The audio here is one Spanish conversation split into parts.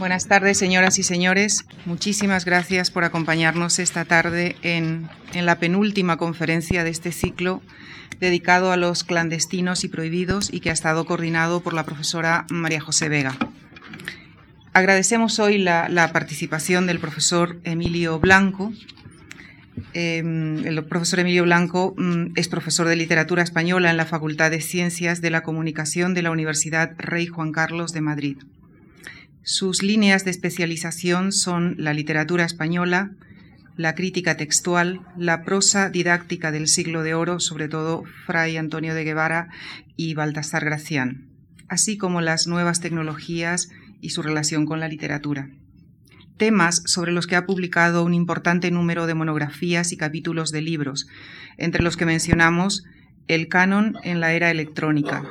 Buenas tardes, señoras y señores. Muchísimas gracias por acompañarnos esta tarde en, la penúltima conferencia de este ciclo dedicado a los clandestinos y prohibidos y que ha estado coordinado por la profesora María José Vega. Agradecemos hoy la, participación del profesor Emilio Blanco, eh, el profesor Emilio Blanco mm, es profesor de literatura española en la Facultad de Ciencias de la Comunicación de la Universidad Rey Juan Carlos de Madrid. Sus líneas de especialización son la literatura española, la crítica textual, la prosa didáctica del siglo de oro, sobre todo Fray Antonio de Guevara y Baltasar Gracián, así como las nuevas tecnologías y su relación con la literatura. Temas sobre los que ha publicado un importante número de monografías y capítulos de libros, entre los que mencionamos El canon en la era electrónica,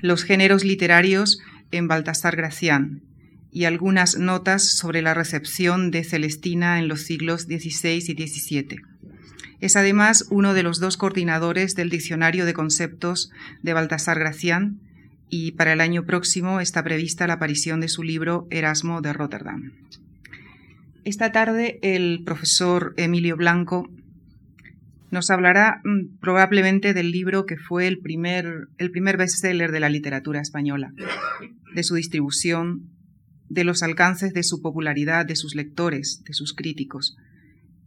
los géneros literarios en Baltasar Gracián y algunas notas sobre la recepción de Celestina en los siglos XVI y XVII. Es además uno de los dos coordinadores del Diccionario de Conceptos de Baltasar Gracián y para el año próximo está prevista la aparición de su libro Erasmo de Rotterdam. Esta tarde el profesor Emilio Blanco nos hablará mm, probablemente del libro que fue el primer, el primer bestseller de la literatura española, de su distribución, de los alcances de su popularidad, de sus lectores, de sus críticos.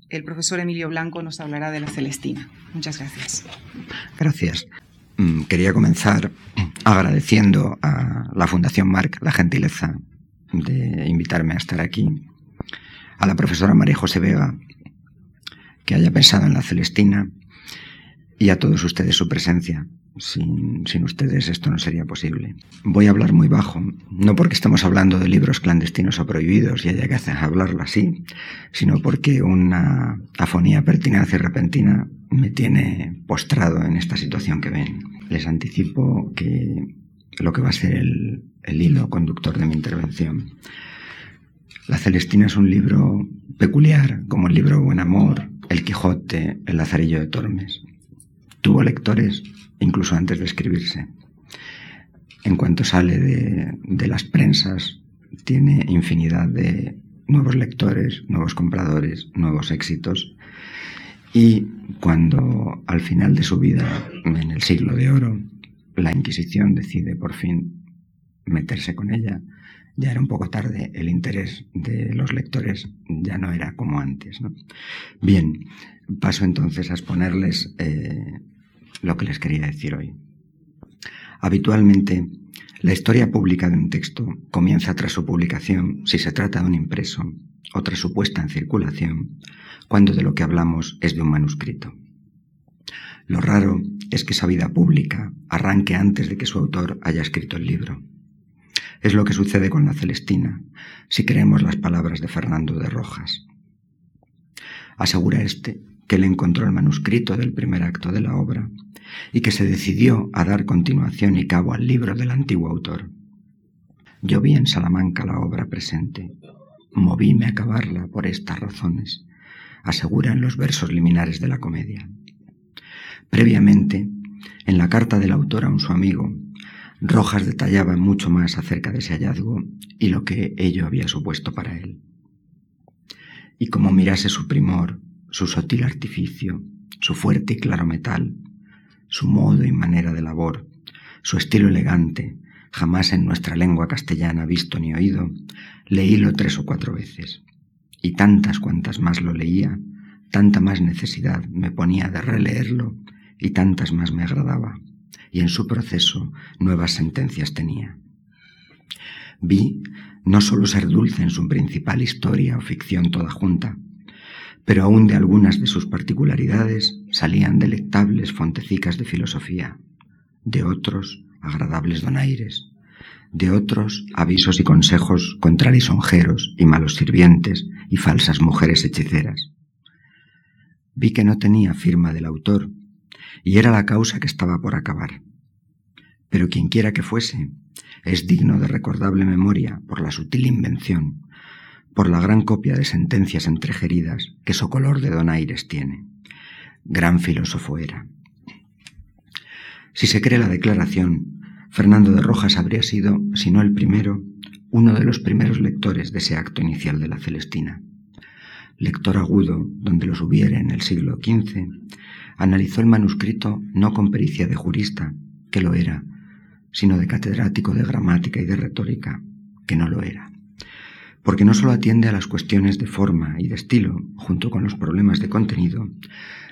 El profesor Emilio Blanco nos hablará de la Celestina. Muchas gracias. Gracias. Mm, quería comenzar agradeciendo a la Fundación Marc la gentileza de invitarme a estar aquí a la profesora María José Vega que haya pensado en la Celestina y a todos ustedes su presencia. Sin, sin, ustedes esto no sería posible. Voy a hablar muy bajo, no porque estemos hablando de libros clandestinos o prohibidos y haya que hacer hablarlo así, sino porque una afonía pertinaz y repentina me tiene postrado en esta situación que ven. Les anticipo que lo que va a ser el, el hilo conductor de mi intervención la Celestina es un libro peculiar, como el libro Buen Amor, El Quijote, El Lazarillo de Tormes. Tuvo lectores incluso antes de escribirse. En cuanto sale de, las prensas, tiene infinidad de nuevos lectores, nuevos compradores, nuevos éxitos. Y cuando al final de su vida, en el siglo de oro, la Inquisición decide por fin meterse con ella, ya era un poco tarde, el interés de los lectores ya no era como antes. Bien, paso entonces a exponerles eh, lo que les quería decir hoy. Habitualmente, la historia pública de un texto comienza tras su publicación si se trata de un impreso o tras su puesta en circulación, cuando de lo que hablamos es de un manuscrito. Lo raro es que esa vida pública arranque antes de que su autor haya escrito el libro. Es lo que sucede con la Celestina, si creemos las palabras de Fernando de Rojas. Asegura este que le encontró el manuscrito del primer acto de la obra y que se decidió a dar continuación y cabo al libro del antiguo autor. Yo vi en Salamanca la obra presente, movíme a acabarla por estas razones, aseguran los versos liminares de la comedia. Previamente, en la carta del autor a un su amigo, Rojas detallaba mucho más acerca de ese hallazgo y lo que ello había supuesto para él. Y como mirase su primor, su sutil artificio, su fuerte y claro metal, su modo y manera de labor, su estilo elegante, jamás en nuestra lengua castellana visto ni oído, leílo tres o cuatro veces. Y tantas cuantas más lo leía, tanta más necesidad me ponía de releerlo y tantas más me agradaba y en su proceso nuevas sentencias tenía. Vi no sólo ser dulce en su principal historia o ficción toda junta, pero aún de algunas de sus particularidades salían delectables fontecicas de filosofía, de otros agradables donaires, de otros avisos y consejos contra lisonjeros y malos sirvientes y falsas mujeres hechiceras. Vi que no tenía firma del autor y era la causa que estaba por acabar. Pero quienquiera que fuese, es digno de recordable memoria por la sutil invención, por la gran copia de sentencias entregeridas que Socolor de Donaires tiene. Gran filósofo era. Si se cree la declaración, Fernando de Rojas habría sido, si no el primero, uno de los primeros lectores de ese acto inicial de la Celestina. Lector agudo, donde los hubiera en el siglo XV, analizó el manuscrito no con pericia de jurista, que lo era, sino de catedrático de gramática y de retórica, que no lo era. Porque no solo atiende a las cuestiones de forma y de estilo, junto con los problemas de contenido,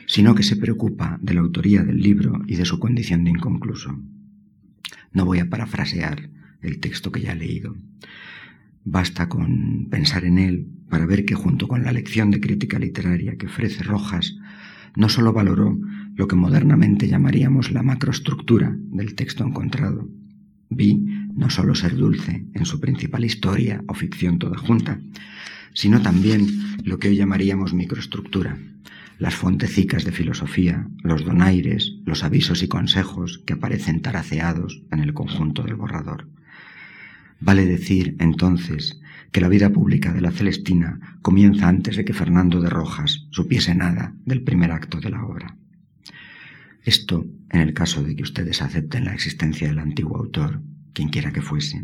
sino que se preocupa de la autoría del libro y de su condición de inconcluso. No voy a parafrasear el texto que ya he leído. Basta con pensar en él para ver que junto con la lección de crítica literaria que ofrece Rojas, no sólo valoró lo que modernamente llamaríamos la macroestructura del texto encontrado. Vi no sólo ser dulce en su principal historia o ficción toda junta, sino también lo que hoy llamaríamos microestructura, las fontecicas de filosofía, los donaires, los avisos y consejos que aparecen taraceados en el conjunto del borrador. Vale decir, entonces, que la vida pública de la Celestina comienza antes de que Fernando de Rojas supiese nada del primer acto de la obra. Esto en el caso de que ustedes acepten la existencia del antiguo autor, quien quiera que fuese.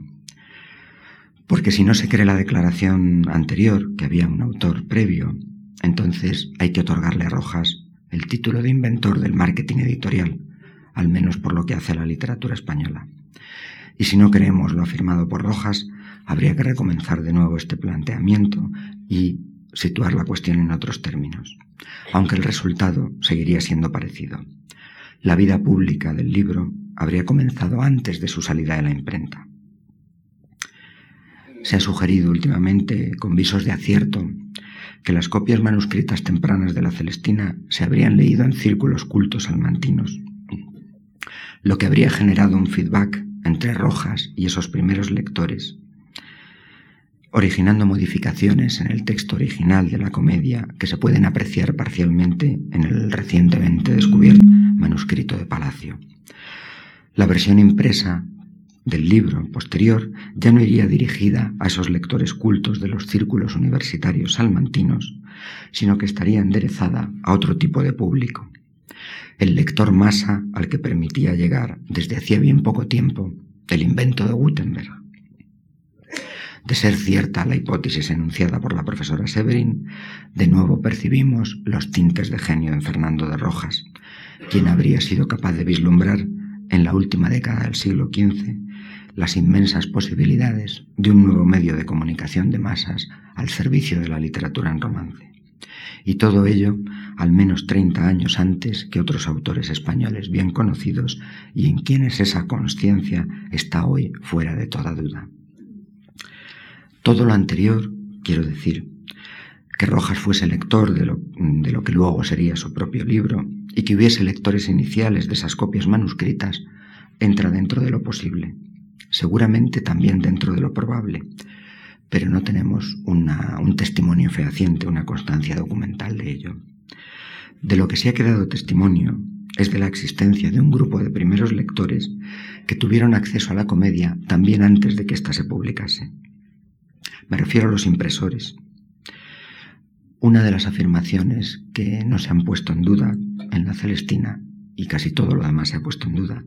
Porque si no se cree la declaración anterior, que había un autor previo, entonces hay que otorgarle a Rojas el título de inventor del marketing editorial, al menos por lo que hace a la literatura española. Y si no creemos lo afirmado por Rojas, habría que recomenzar de nuevo este planteamiento y situar la cuestión en otros términos, aunque el resultado seguiría siendo parecido. La vida pública del libro habría comenzado antes de su salida de la imprenta. Se ha sugerido últimamente, con visos de acierto, que las copias manuscritas tempranas de la Celestina se habrían leído en círculos cultos almantinos, lo que habría generado un feedback entre Rojas y esos primeros lectores, originando modificaciones en el texto original de la comedia que se pueden apreciar parcialmente en el recientemente descubierto manuscrito de Palacio. La versión impresa del libro posterior ya no iría dirigida a esos lectores cultos de los círculos universitarios salmantinos, sino que estaría enderezada a otro tipo de público, el lector masa al que permitía llegar desde hacía bien poco tiempo el invento de Gutenberg. De ser cierta la hipótesis enunciada por la profesora Severin, de nuevo percibimos los tintes de genio en Fernando de Rojas, quien habría sido capaz de vislumbrar en la última década del siglo XV las inmensas posibilidades de un nuevo medio de comunicación de masas al servicio de la literatura en romance. Y todo ello al menos 30 años antes que otros autores españoles bien conocidos y en quienes esa conciencia está hoy fuera de toda duda. Todo lo anterior, quiero decir, que Rojas fuese lector de lo, de lo que luego sería su propio libro y que hubiese lectores iniciales de esas copias manuscritas, entra dentro de lo posible, seguramente también dentro de lo probable, pero no tenemos un testimonio fehaciente, una constancia documental de ello. De lo que sí ha quedado testimonio es de la existencia de un grupo de primeros lectores que tuvieron acceso a la comedia también antes de que ésta se publicase. Me refiero a los impresores. Una de las afirmaciones que no se han puesto en duda en la Celestina y casi todo lo demás se ha puesto en duda,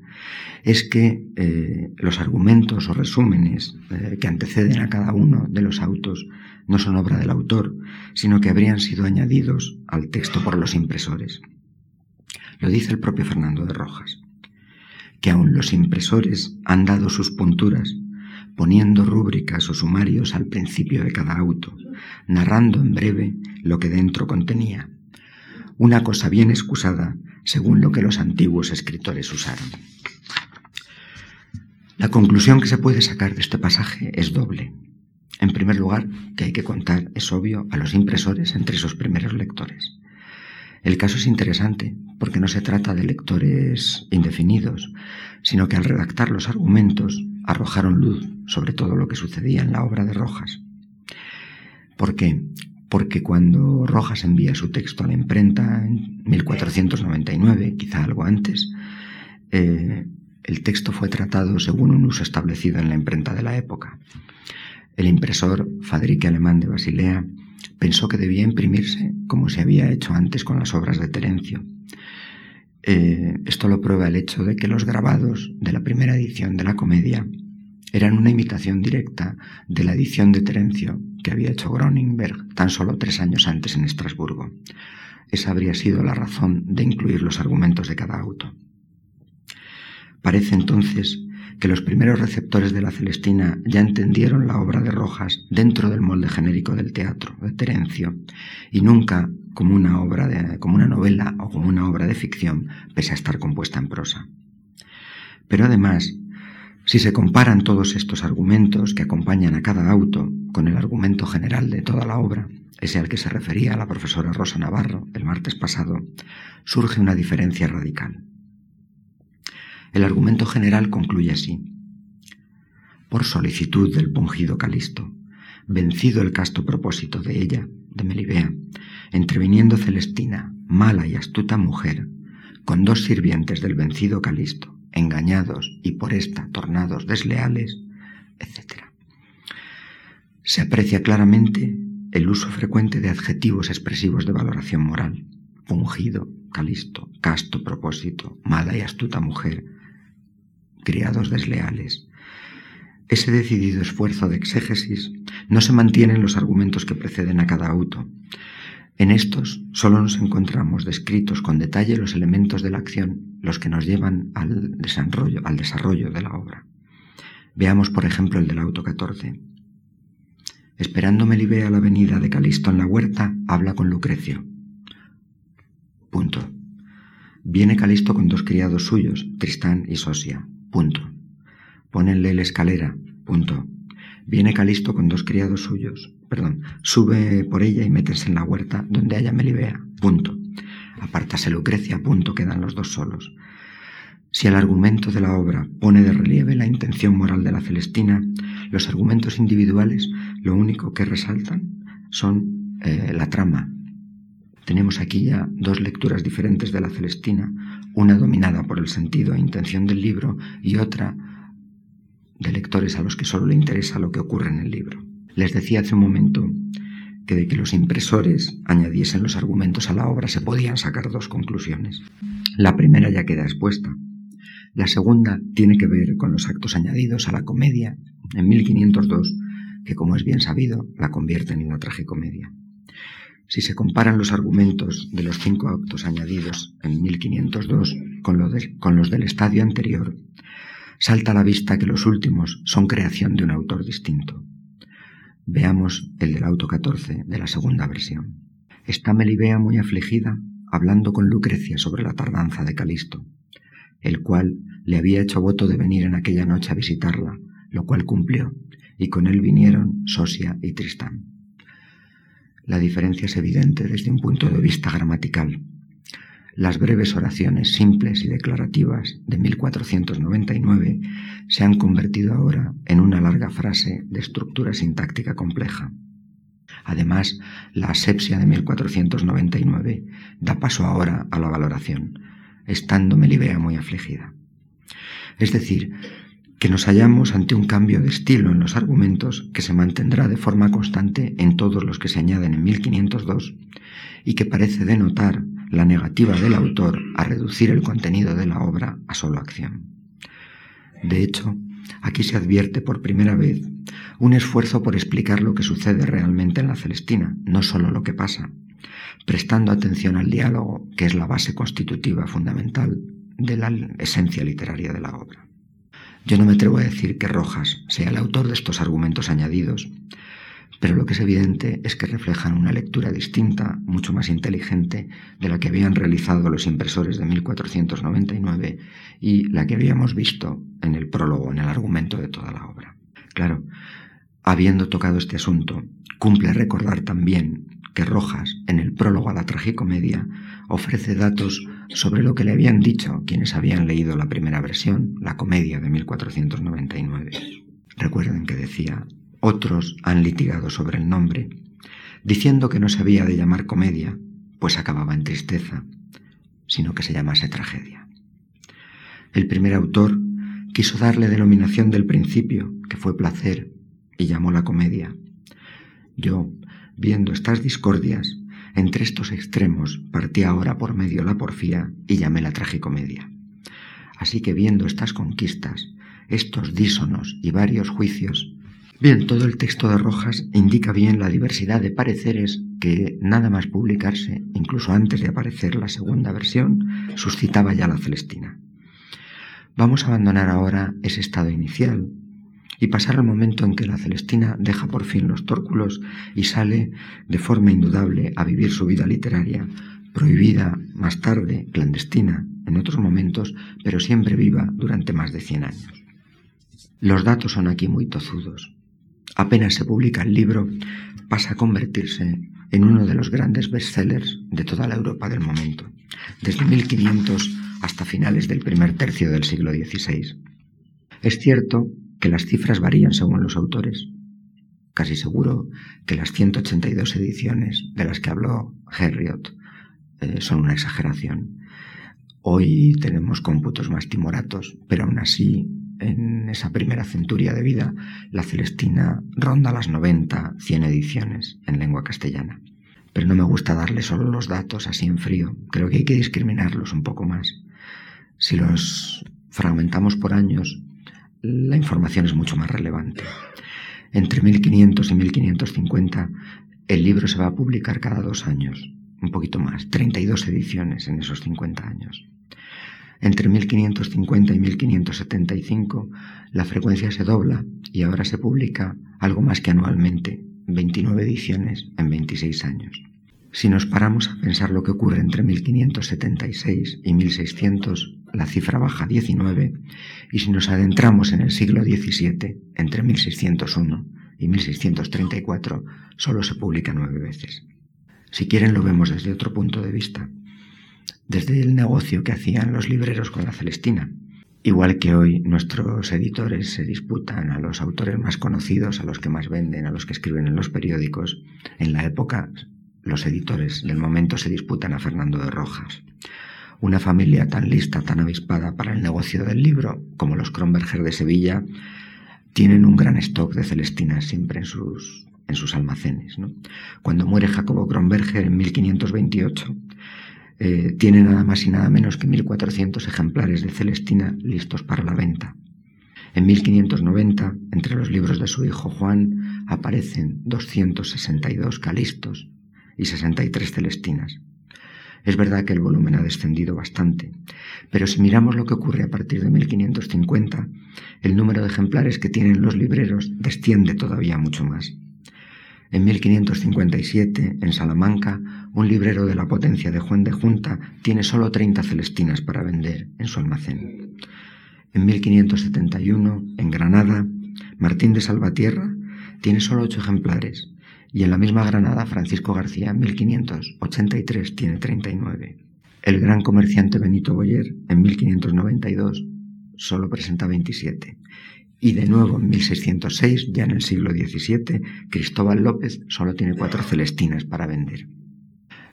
es que eh, los argumentos o resúmenes eh, que anteceden a cada uno de los autos no son obra del autor, sino que habrían sido añadidos al texto por los impresores. Lo dice el propio Fernando de Rojas, que aun los impresores han dado sus punturas, poniendo rúbricas o sumarios al principio de cada auto, narrando en breve lo que dentro contenía. Una cosa bien excusada según lo que los antiguos escritores usaron. La conclusión que se puede sacar de este pasaje es doble. En primer lugar, que hay que contar, es obvio, a los impresores entre esos primeros lectores. El caso es interesante porque no se trata de lectores indefinidos, sino que al redactar los argumentos arrojaron luz sobre todo lo que sucedía en la obra de Rojas. ¿Por qué? porque cuando Rojas envía su texto a la imprenta en 1499, quizá algo antes, eh, el texto fue tratado según un uso establecido en la imprenta de la época. El impresor Fadrique Alemán de Basilea pensó que debía imprimirse como se había hecho antes con las obras de Terencio. Eh, esto lo prueba el hecho de que los grabados de la primera edición de la comedia eran una imitación directa de la edición de Terencio que había hecho Groninberg tan solo tres años antes en Estrasburgo. Esa habría sido la razón de incluir los argumentos de cada auto. Parece entonces que los primeros receptores de la Celestina ya entendieron la obra de Rojas dentro del molde genérico del teatro de Terencio y nunca como una obra de, como una novela o como una obra de ficción pese a estar compuesta en prosa. Pero además, si se comparan todos estos argumentos que acompañan a cada auto con el argumento general de toda la obra, ese al que se refería la profesora Rosa Navarro el martes pasado, surge una diferencia radical. El argumento general concluye así. Por solicitud del pungido Calisto, vencido el casto propósito de ella, de Melibea, entreviniendo Celestina, mala y astuta mujer, con dos sirvientes del vencido Calisto, engañados y por ésta tornados desleales, etc. Se aprecia claramente el uso frecuente de adjetivos expresivos de valoración moral, pungido, calisto, casto, propósito, mala y astuta mujer, criados desleales. Ese decidido esfuerzo de exégesis no se mantiene en los argumentos que preceden a cada auto. En estos solo nos encontramos descritos con detalle los elementos de la acción, los que nos llevan al desarrollo, al desarrollo de la obra. Veamos, por ejemplo, el del auto 14. Esperando Melibea la venida de Calisto en la huerta, habla con Lucrecio. Punto. Viene Calisto con dos criados suyos, Tristán y Sosia. Punto. Pónenle la escalera. Punto. Viene Calisto con dos criados suyos. Perdón. Sube por ella y métese en la huerta donde haya Melibea. Punto. Apártase Lucrecia. Punto. Quedan los dos solos. Si el argumento de la obra pone de relieve la intención moral de la Celestina, los argumentos individuales lo único que resaltan son eh, la trama. Tenemos aquí ya dos lecturas diferentes de la Celestina, una dominada por el sentido e intención del libro y otra de lectores a los que solo le interesa lo que ocurre en el libro. Les decía hace un momento que de que los impresores añadiesen los argumentos a la obra se podían sacar dos conclusiones. La primera ya queda expuesta. La segunda tiene que ver con los actos añadidos a la comedia en 1502, que como es bien sabido, la convierten en la tragicomedia. Si se comparan los argumentos de los cinco actos añadidos en 1502 con, con los del estadio anterior, salta a la vista que los últimos son creación de un autor distinto. Veamos el del auto 14 de la segunda versión. Está Melibea muy afligida, hablando con Lucrecia sobre la tardanza de Calisto, el cual le había hecho voto de venir en aquella noche a visitarla, lo cual cumplió, y con él vinieron Sosia y Tristán. La diferencia es evidente desde un punto de vista gramatical. Las breves oraciones simples y declarativas de 1499 se han convertido ahora en una larga frase de estructura sintáctica compleja. Además, la asepsia de 1499 da paso ahora a la valoración, estando Melibea muy afligida. Es decir, que nos hallamos ante un cambio de estilo en los argumentos que se mantendrá de forma constante en todos los que se añaden en 1502 y que parece denotar la negativa del autor a reducir el contenido de la obra a solo acción. De hecho, aquí se advierte por primera vez un esfuerzo por explicar lo que sucede realmente en la Celestina, no solo lo que pasa, prestando atención al diálogo, que es la base constitutiva fundamental de la esencia literaria de la obra. Yo no me atrevo a decir que Rojas sea el autor de estos argumentos añadidos, pero lo que es evidente es que reflejan una lectura distinta, mucho más inteligente, de la que habían realizado los impresores de 1499 y la que habíamos visto en el prólogo, en el argumento de toda la obra. Claro, habiendo tocado este asunto, cumple recordar también que Rojas, en el prólogo a la tragicomedia, ofrece datos sobre lo que le habían dicho quienes habían leído la primera versión, la comedia de 1499. Recuerden que decía, otros han litigado sobre el nombre, diciendo que no se había de llamar comedia, pues acababa en tristeza, sino que se llamase tragedia. El primer autor quiso darle denominación del principio, que fue placer, y llamó la comedia. Yo, viendo estas discordias, entre estos extremos partí ahora por medio la porfía y llamé la tragicomedia. Así que viendo estas conquistas, estos dísonos y varios juicios. Bien, todo el texto de Rojas indica bien la diversidad de pareceres que, nada más publicarse, incluso antes de aparecer la segunda versión, suscitaba ya la Celestina. Vamos a abandonar ahora ese estado inicial y pasar al momento en que la Celestina deja por fin los tórculos y sale de forma indudable a vivir su vida literaria, prohibida más tarde, clandestina, en otros momentos, pero siempre viva durante más de 100 años. Los datos son aquí muy tozudos. Apenas se publica el libro, pasa a convertirse en uno de los grandes bestsellers de toda la Europa del momento, desde 1500 hasta finales del primer tercio del siglo XVI. Es cierto que las cifras varían según los autores. Casi seguro que las 182 ediciones de las que habló Herriot eh, son una exageración. Hoy tenemos cómputos más timoratos, pero aún así, en esa primera centuria de vida, la Celestina ronda las 90, 100 ediciones en lengua castellana. Pero no me gusta darle solo los datos así en frío. Creo que hay que discriminarlos un poco más. Si los fragmentamos por años, la información es mucho más relevante. Entre 1500 y 1550, el libro se va a publicar cada dos años un poquito más, 32 ediciones en esos 50 años. Entre 1550 y 1575 la frecuencia se dobla y ahora se publica algo más que anualmente, 29 ediciones en 26 años. Si nos paramos a pensar lo que ocurre entre 1576 y 1600, la cifra baja a 19, y si nos adentramos en el siglo XVII, entre 1601 y 1634, solo se publica nueve veces. Si quieren lo vemos desde otro punto de vista, desde el negocio que hacían los libreros con la Celestina. Igual que hoy nuestros editores se disputan a los autores más conocidos, a los que más venden, a los que escriben en los periódicos, en la época los editores del momento se disputan a Fernando de Rojas. Una familia tan lista, tan avispada para el negocio del libro como los Kronberger de Sevilla, tienen un gran stock de Celestinas siempre en sus en sus almacenes. Cuando muere Jacobo Kronberger en 1528, eh, tiene nada más y nada menos que 1.400 ejemplares de Celestina listos para la venta. En 1590, entre los libros de su hijo Juan, aparecen 262 calistos y 63 celestinas. Es verdad que el volumen ha descendido bastante, pero si miramos lo que ocurre a partir de 1550, el número de ejemplares que tienen los libreros desciende todavía mucho más. En 1557, en Salamanca, un librero de la potencia de Juan de Junta tiene solo 30 celestinas para vender en su almacén. En 1571, en Granada, Martín de Salvatierra tiene solo 8 ejemplares y en la misma Granada Francisco García en 1583 tiene 39. El gran comerciante Benito Boyer en 1592 solo presenta 27 y de nuevo en 1606, ya en el siglo XVII, Cristóbal López solo tiene cuatro celestinas para vender.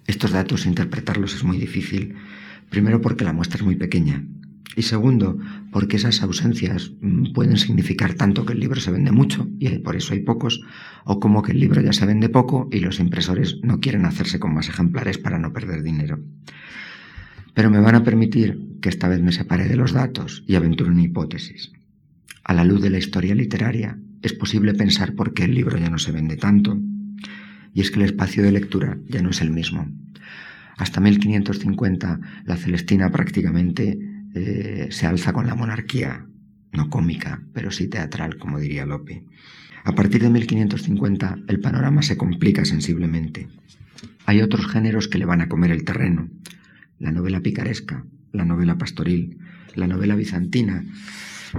Estos datos interpretarlos es muy difícil, primero porque la muestra es muy pequeña y segundo porque esas ausencias mm, pueden significar tanto que el libro se vende mucho y por eso hay pocos, o como que el libro ya se vende poco y los impresores no quieren hacerse con más ejemplares para no perder dinero. Pero me van a permitir que esta vez me separe de los datos y aventure una hipótesis. A la luz de la historia literaria, es posible pensar por qué el libro ya no se vende tanto. Y es que el espacio de lectura ya no es el mismo. Hasta 1550 la Celestina prácticamente eh, se alza con la monarquía, no cómica, pero sí teatral, como diría Lope. A partir de 1550 el panorama se complica sensiblemente. Hay otros géneros que le van a comer el terreno. La novela picaresca, la novela pastoril, la novela bizantina,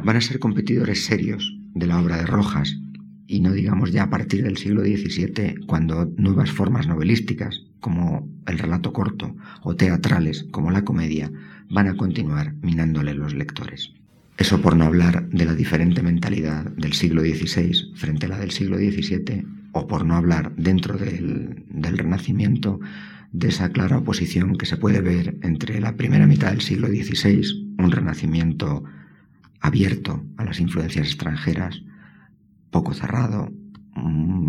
van a ser competidores serios de la obra de Rojas, y no digamos ya a partir del siglo XVII, cuando nuevas formas novelísticas, como el relato corto, o teatrales, como la comedia, van a continuar minándole los lectores. Eso por no hablar de la diferente mentalidad del siglo XVI frente a la del siglo XVII, o por no hablar dentro del, del Renacimiento de esa clara oposición que se puede ver entre la primera mitad del siglo XVI, un renacimiento abierto a las influencias extranjeras, poco cerrado,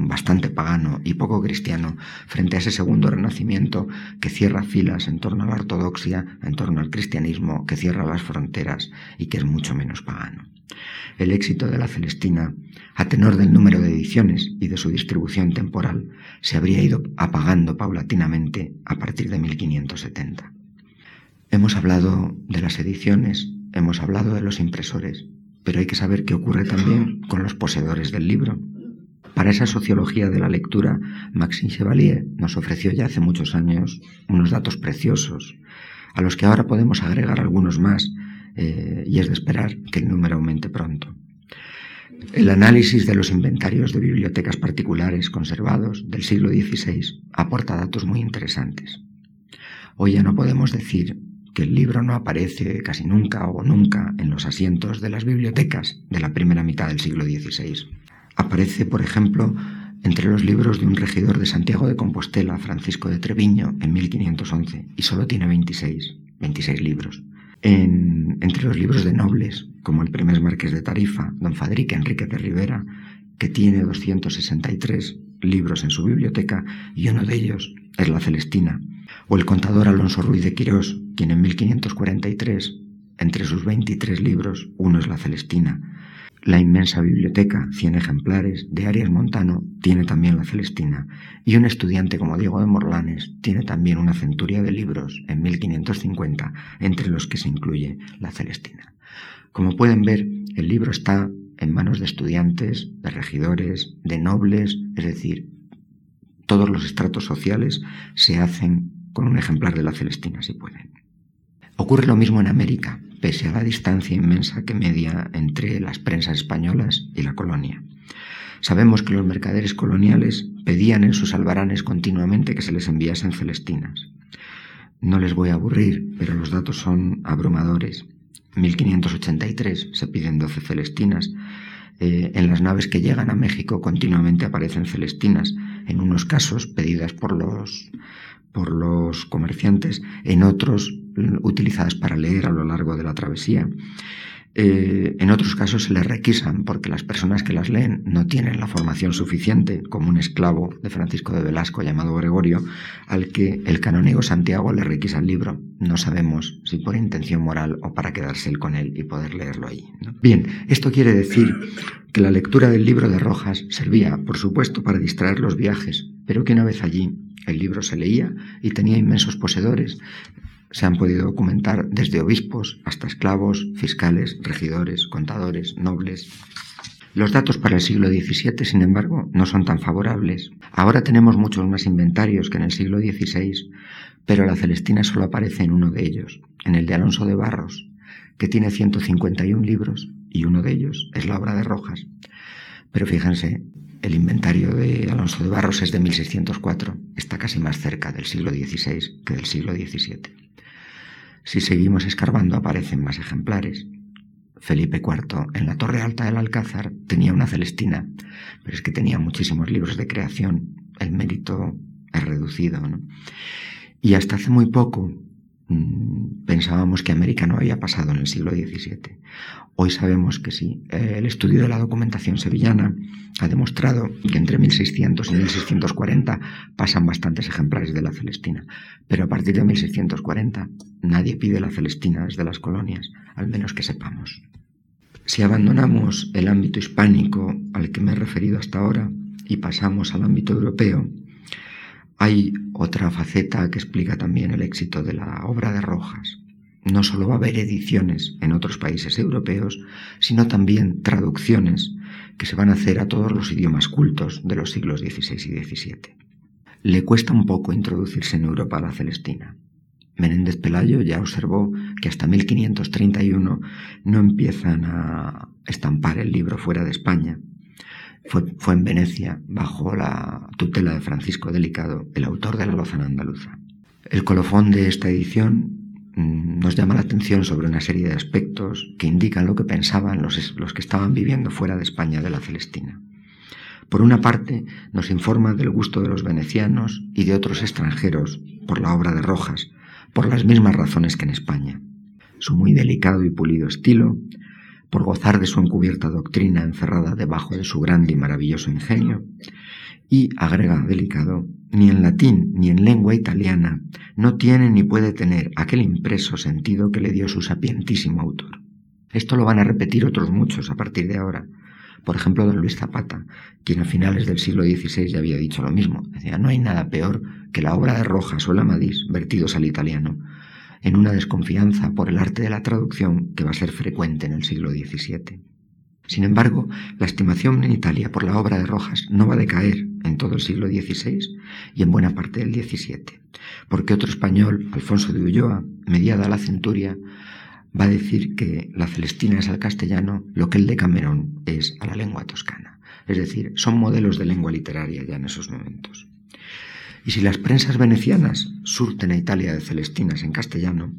bastante pagano y poco cristiano frente a ese segundo renacimiento que cierra filas en torno a la ortodoxia, en torno al cristianismo, que cierra las fronteras y que es mucho menos pagano. El éxito de la Celestina, a tenor del número de ediciones y de su distribución temporal, se habría ido apagando paulatinamente a partir de 1570. Hemos hablado de las ediciones, hemos hablado de los impresores, pero hay que saber qué ocurre también con los poseedores del libro. Para esa sociología de la lectura, Maxime Chevalier nos ofreció ya hace muchos años unos datos preciosos, a los que ahora podemos agregar algunos más, eh, y es de esperar que el número aumente pronto. El análisis de los inventarios de bibliotecas particulares conservados del siglo XVI aporta datos muy interesantes. Hoy ya no podemos decir que el libro no aparece casi nunca o nunca en los asientos de las bibliotecas de la primera mitad del siglo XVI. Aparece, por ejemplo, entre los libros de un regidor de Santiago de Compostela, Francisco de Treviño, en 1511, y solo tiene 26, 26 libros. entre los libros de nobles, como el primer marqués de Tarifa, don Fadrique Enrique de Rivera, que tiene 263 libros en su biblioteca, y uno de ellos es la Celestina, o el contador Alonso Ruiz de Quirós, quien en 1543, entre sus 23 libros, uno es la Celestina. La inmensa biblioteca, 100 ejemplares, de Arias Montano, tiene también la Celestina, y un estudiante como Diego de Morlanes tiene también una centuria de libros en 1550, entre los que se incluye la Celestina. Como pueden ver, el libro está en manos de estudiantes, de regidores, de nobles, es decir, todos los estratos sociales se hacen con un ejemplar de la Celestina si pueden. Ocurre lo mismo en América, pese a la distancia inmensa que media entre las prensas españolas y la colonia. Sabemos que los mercaderes coloniales pedían en sus albaranes continuamente que se les enviasen celestinas. No les voy a aburrir, pero los datos son abrumadores. En 1583 se piden 12 celestinas. Eh, en las naves que llegan a México continuamente aparecen celestinas, en unos casos pedidas por los, por los comerciantes, en otros utilizadas para leer a lo largo de la travesía. Eh, en otros casos se les requisan porque las personas que las leen no tienen la formación suficiente, como un esclavo de Francisco de Velasco llamado Gregorio, al que el canónigo Santiago le requisa el libro. No sabemos si por intención moral o para quedarse él con él y poder leerlo allí. Bien, esto quiere decir que la lectura del libro de Rojas servía, por supuesto, para distraer los viajes, pero que una vez allí el libro se leía y tenía inmensos poseedores. Se han podido documentar desde obispos hasta esclavos, fiscales, regidores, contadores, nobles. Los datos para el siglo XVII, sin embargo, no son tan favorables. Ahora tenemos muchos más inventarios que en el siglo XVI, pero la Celestina solo aparece en uno de ellos, en el de Alonso de Barros, que tiene 151 libros y uno de ellos es la obra de Rojas. Pero fíjense, el inventario de Alonso de Barros es de 1604, está casi más cerca del siglo XVI que del siglo XVII. Si seguimos escarbando aparecen más ejemplares. Felipe IV en la Torre Alta del Alcázar tenía una Celestina, pero es que tenía muchísimos libros de creación, el mérito es reducido. Y hasta hace muy poco, Mm, pensábamos que América no había pasado en el siglo XVII. Hoy sabemos que sí. El estudio de la documentación sevillana ha demostrado que entre 1600 y 1640 pasan bastantes ejemplares de la Celestina, pero a partir de 1640 nadie pide la Celestina desde las colonias, al menos que sepamos. Si abandonamos el ámbito hispánico al que me he referido hasta ahora y pasamos al ámbito europeo, hay otra faceta que explica también el éxito de la obra de Rojas. No solo va a haber ediciones en otros países europeos, sino también traducciones que se van a hacer a todos los idiomas cultos de los siglos XVI y XVII. Le cuesta un poco introducirse en Europa a la Celestina. Menéndez Pelayo ya observó que hasta 1531 no empiezan a estampar el libro fuera de España, fue, en Venecia, bajo la tutela de Francisco Delicado, el autor de la Lozana Andaluza. El colofón de esta edición nos llama la atención sobre una serie de aspectos que indican lo que pensaban los, los que estaban viviendo fuera de España de la Celestina. Por una parte, nos informa del gusto de los venecianos y de otros extranjeros por la obra de Rojas, por las mismas razones que en España. Su muy delicado y pulido estilo, por gozar de su encubierta doctrina encerrada debajo de su grande y maravilloso ingenio, Y, agrega delicado, ni en latín ni en lengua italiana no tiene ni puede tener aquel impreso sentido que le dio su sapientísimo autor. Esto lo van a repetir otros muchos a partir de ahora. Por ejemplo, don Luis Zapata, quien a finales del siglo XVI ya había dicho lo mismo. Decía, no hay nada peor que la obra de Rojas o el Amadís vertidos al italiano, en una desconfianza por el arte de la traducción que va a ser frecuente en el siglo XVII. Sin embargo, la estimación en Italia por la obra de Rojas no va a decaer en todo el siglo XVI y en buena parte del XVII, porque otro español, Alfonso de Ulloa, mediada la centuria, va a decir que la Celestina es al castellano lo que el de Camerón es a la lengua toscana. Es decir, son modelos de lengua literaria ya en esos momentos. Y si las prensas venecianas surten a Italia de Celestinas en castellano,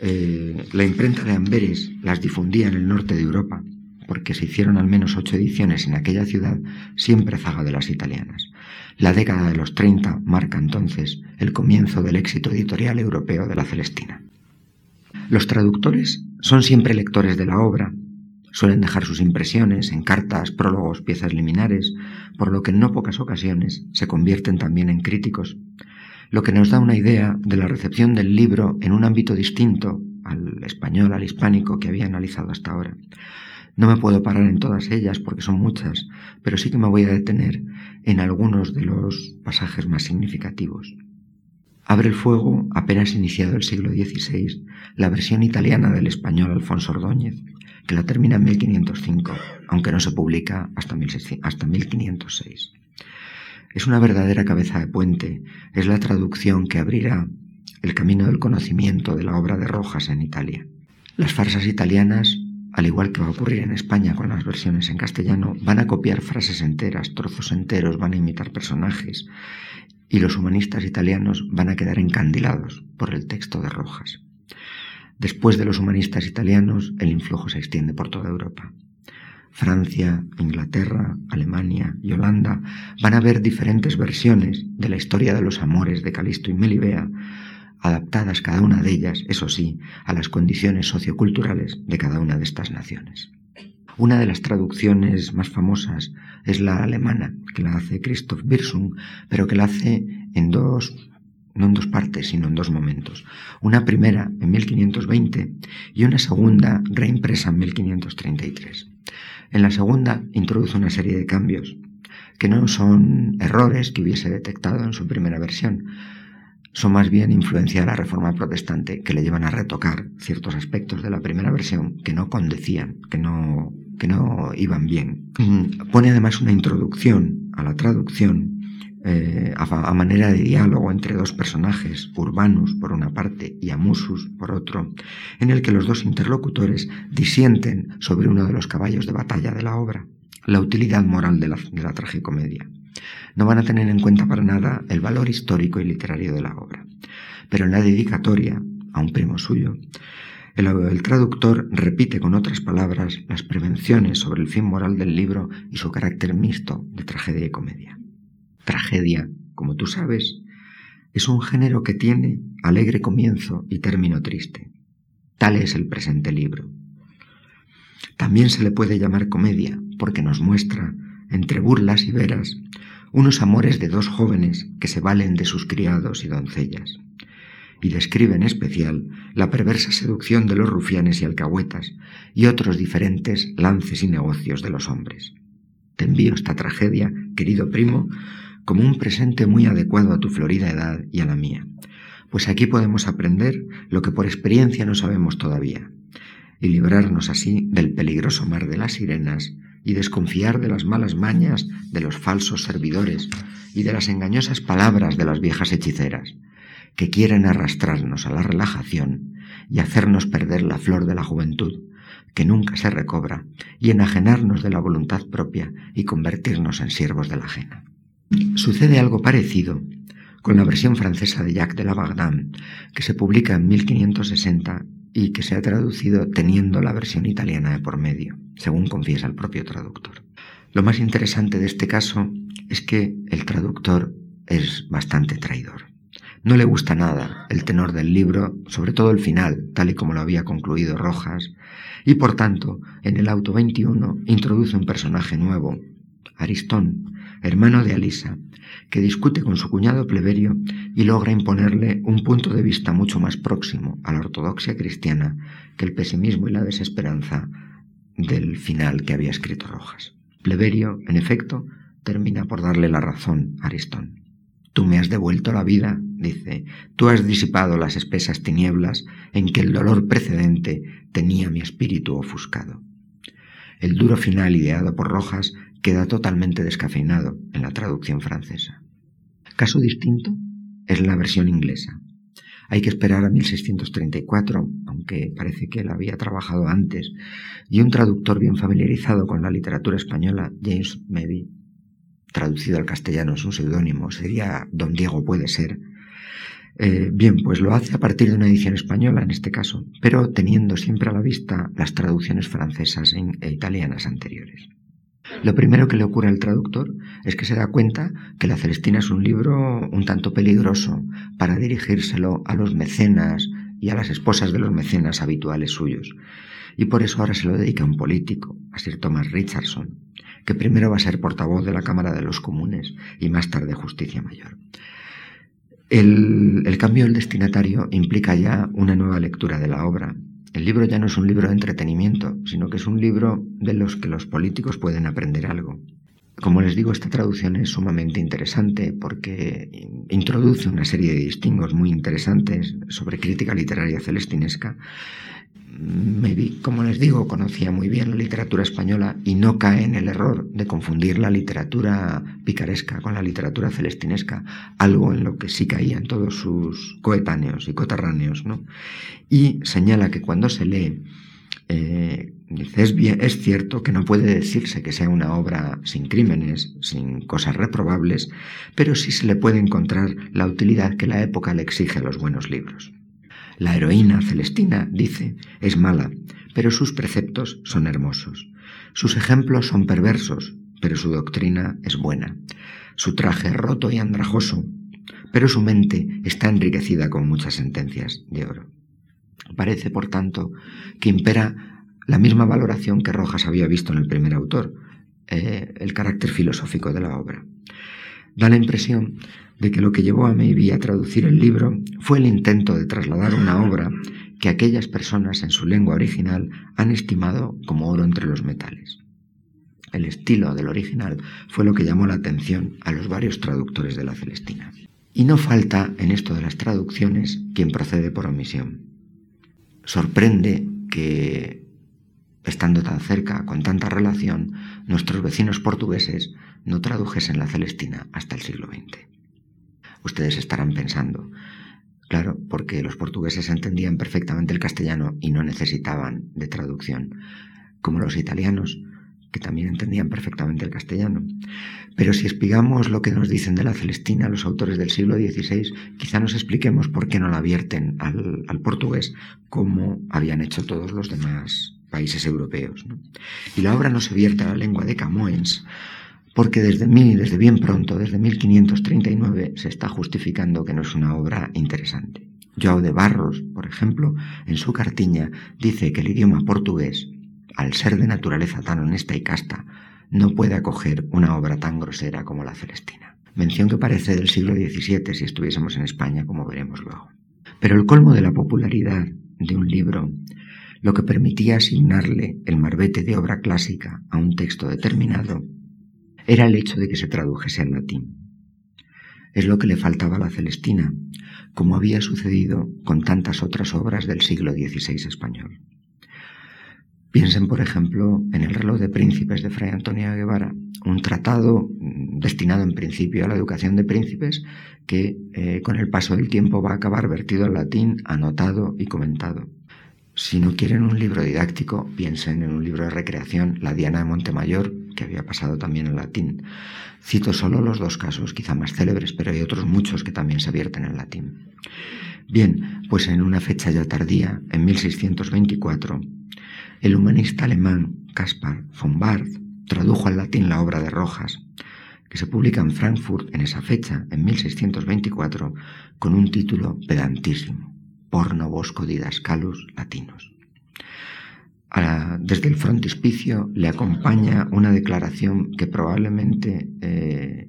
eh, la imprenta de Amberes las difundía en el norte de Europa, porque se hicieron al menos ocho ediciones en aquella ciudad, siempre zaga de las italianas. La década de los 30 marca entonces el comienzo del éxito editorial europeo de la Celestina. Los traductores son siempre lectores de la obra, suelen dejar sus impresiones en cartas, prólogos, piezas liminares, por lo que en no pocas ocasiones se convierten también en críticos, lo que nos da una idea de la recepción del libro en un ámbito distinto al español, al hispánico que había analizado hasta ahora. No me puedo parar en todas ellas porque son muchas, pero sí que me voy a detener en algunos de los pasajes más significativos. Abre el fuego, apenas iniciado el siglo XVI, la versión italiana del español Alfonso Ordóñez, que la termina en 1505, aunque no se publica hasta, 1506. Es una verdadera cabeza de puente, es la traducción que abrirá el camino del conocimiento de la obra de Rojas en Italia. Las farsas italianas, al igual que va a ocurrir en España con las versiones en castellano, van a copiar frases enteras, trozos enteros, van a imitar personajes, y los humanistas italianos van a quedar encandilados por el texto de Rojas. Después de los humanistas italianos, el influjo se extiende por toda Europa. Francia, Inglaterra, Alemania y Holanda van a ver diferentes versiones de la historia de los amores de Calisto y Melibea, adaptadas cada una de ellas, eso sí, a las condiciones socioculturales de cada una de estas naciones. Una de las traducciones más famosas es la alemana, que la hace Christoph Birsung, pero que la hace en dos, no en dos partes, sino en dos momentos. Una primera en 1520 y una segunda reimpresa en 1533. En la segunda introduce una serie de cambios, que no son errores que hubiese detectado en su primera versión, son más bien influencia de la reforma protestante que le llevan a retocar ciertos aspectos de la primera versión que no condecían, que no que no iban bien. Mm, pone además una introducción a la traducción eh, a, manera de diálogo entre dos personajes, Urbanus por una parte y Amusus por otro, en el que los dos interlocutores disienten sobre uno de los caballos de batalla de la obra, la utilidad moral de la, de la tragicomedia. No van a tener en cuenta para nada el valor histórico y literario de la obra. Pero en la dedicatoria, a un primo suyo, el, traductor repite con otras palabras las prevenciones sobre el fin moral del libro y su carácter mixto de tragedia y comedia. Tragedia, como tú sabes, es un género que tiene alegre comienzo y término triste. Tal es el presente libro. También se le puede llamar comedia porque nos muestra, entre burlas y veras, unos amores de dos jóvenes que se valen de sus criados y doncellas y describe en especial la perversa seducción de los rufianes y alcahuetas y otros diferentes lances y negocios de los hombres. Te envío esta tragedia, querido primo, como un presente muy adecuado a tu florida edad y a la mía, pues aquí podemos aprender lo que por experiencia no sabemos todavía, y librarnos así del peligroso mar de las sirenas y desconfiar de las malas mañas de los falsos servidores y de las engañosas palabras de las viejas hechiceras, que quieren arrastrarnos a la relajación y hacernos perder la flor de la juventud, que nunca se recobra, y enajenarnos de la voluntad propia y convertirnos en siervos de la ajena. Sucede algo parecido con la versión francesa de Jacques de la Bagdad, que se publica en 1560 y que se ha traducido teniendo la versión italiana de por medio, según confiesa el propio traductor. Lo más interesante de este caso es que el traductor es bastante traidor. No le gusta nada el tenor del libro, sobre todo el final, tal y como lo había concluido Rojas, y por tanto, en el auto 21 introduce un personaje nuevo, Aristón, hermano de Alisa, que discute con su cuñado pleberio y logra imponerle un punto de vista mucho más próximo a la ortodoxia cristiana que el pesimismo y la desesperanza del final que había escrito Rojas. Pleberio, en efecto, termina por darle la razón a Aristón. Tú me has devuelto la vida, dice, tú has disipado las espesas tinieblas en que el dolor precedente tenía mi espíritu ofuscado. El duro final ideado por Rojas queda totalmente descafeinado en la traducción francesa. Caso distinto es la versión inglesa. Hay que esperar a 1634, aunque parece que él había trabajado antes, y un traductor bien familiarizado con la literatura española, James Medi, traducido al castellano es un seudónimo, sería Don Diego puede ser. Eh, bien, pues lo hace a partir de una edición española en este caso, pero teniendo siempre a la vista las traducciones francesas e italianas anteriores. Lo primero que le ocurre al traductor es que se da cuenta que La Celestina es un libro un tanto peligroso para dirigírselo a los mecenas y a las esposas de los mecenas habituales suyos. Y por eso ahora se lo dedica a un político, a Sir Thomas Richardson, que primero va a ser portavoz de la Cámara de los Comunes y más tarde Justicia Mayor. El, cambio del destinatario implica ya una nueva lectura de la obra. El libro ya no es un libro de entretenimiento, sino que es un libro de los que los políticos pueden aprender algo. Como les digo, esta traducción es sumamente interesante porque introduce una serie de distingos muy interesantes sobre crítica literaria celestinesca me vi, como les digo, conocía muy bien la literatura española y no cae en el error de confundir la literatura picaresca con la literatura celestinesca, algo en lo que sí caían todos sus coetáneos y coterráneos, ¿no? Y señala que cuando se lee, eh, dice, es, es cierto que no puede decirse que sea una obra sin crímenes, sin cosas reprobables, pero sí se le puede encontrar la utilidad que la época le exige a los buenos libros. La heroína Celestina, dice, es mala, pero sus preceptos son hermosos. Sus ejemplos son perversos, pero su doctrina es buena. Su traje es roto y andrajoso, pero su mente está enriquecida con muchas sentencias de oro. Parece, por tanto, que impera la misma valoración que Rojas había visto en el primer autor, eh, el carácter filosófico de la obra. Da la impresión de que lo que llevó a Maybe a traducir el libro fue el intento de trasladar una obra que aquellas personas en su lengua original han estimado como oro entre los metales. El estilo del original fue lo que llamó la atención a los varios traductores de la Celestina. Y no falta en esto de las traducciones quien procede por omisión. Sorprende que, estando tan cerca, con tanta relación, nuestros vecinos portugueses no tradujesen la Celestina hasta el siglo XX. Ustedes estarán pensando, claro, porque los portugueses entendían perfectamente el castellano y no necesitaban de traducción, como los italianos, que también entendían perfectamente el castellano. Pero si espigamos lo que nos dicen de la Celestina los autores del siglo XVI, quizá nos expliquemos por qué no la vierten al, portugués como habían hecho todos los demás países europeos. Y la obra no se vierte a la lengua de Camoens, porque desde, mil, desde bien pronto, desde 1539, se está justificando que no es una obra interesante. Joao de Barros, por ejemplo, en su cartiña dice que el idioma portugués, al ser de naturaleza tan honesta y casta, no puede acoger una obra tan grosera como la Celestina. Mención que parece del siglo XVII si estuviésemos en España, como veremos luego. Pero el colmo de la popularidad de un libro, lo que permitía asignarle el marbete de obra clásica a un texto determinado, era el hecho de que se tradujese al latín. Es lo que le faltaba a la Celestina, como había sucedido con tantas otras obras del siglo XVI español. Piensen, por ejemplo, en el reloj de príncipes de Fray Antonio Guevara, un tratado destinado en principio a la educación de príncipes que eh, con el paso del tiempo va a acabar vertido al latín, anotado y comentado. Si no quieren un libro didáctico, piensen en un libro de recreación, La Diana de Montemayor, que había pasado también en latín. Cito solo los dos casos, quizá más célebres, pero hay otros muchos que también se vierten en latín. Bien, pues en una fecha ya tardía, en 1624, el humanista alemán Caspar von Barth tradujo al latín la obra de Rojas, que se publica en Frankfurt en esa fecha, en 1624, con un título pedantísimo porno bosco didascalus latinos. desde el frontispicio le acompaña una declaración que probablemente eh,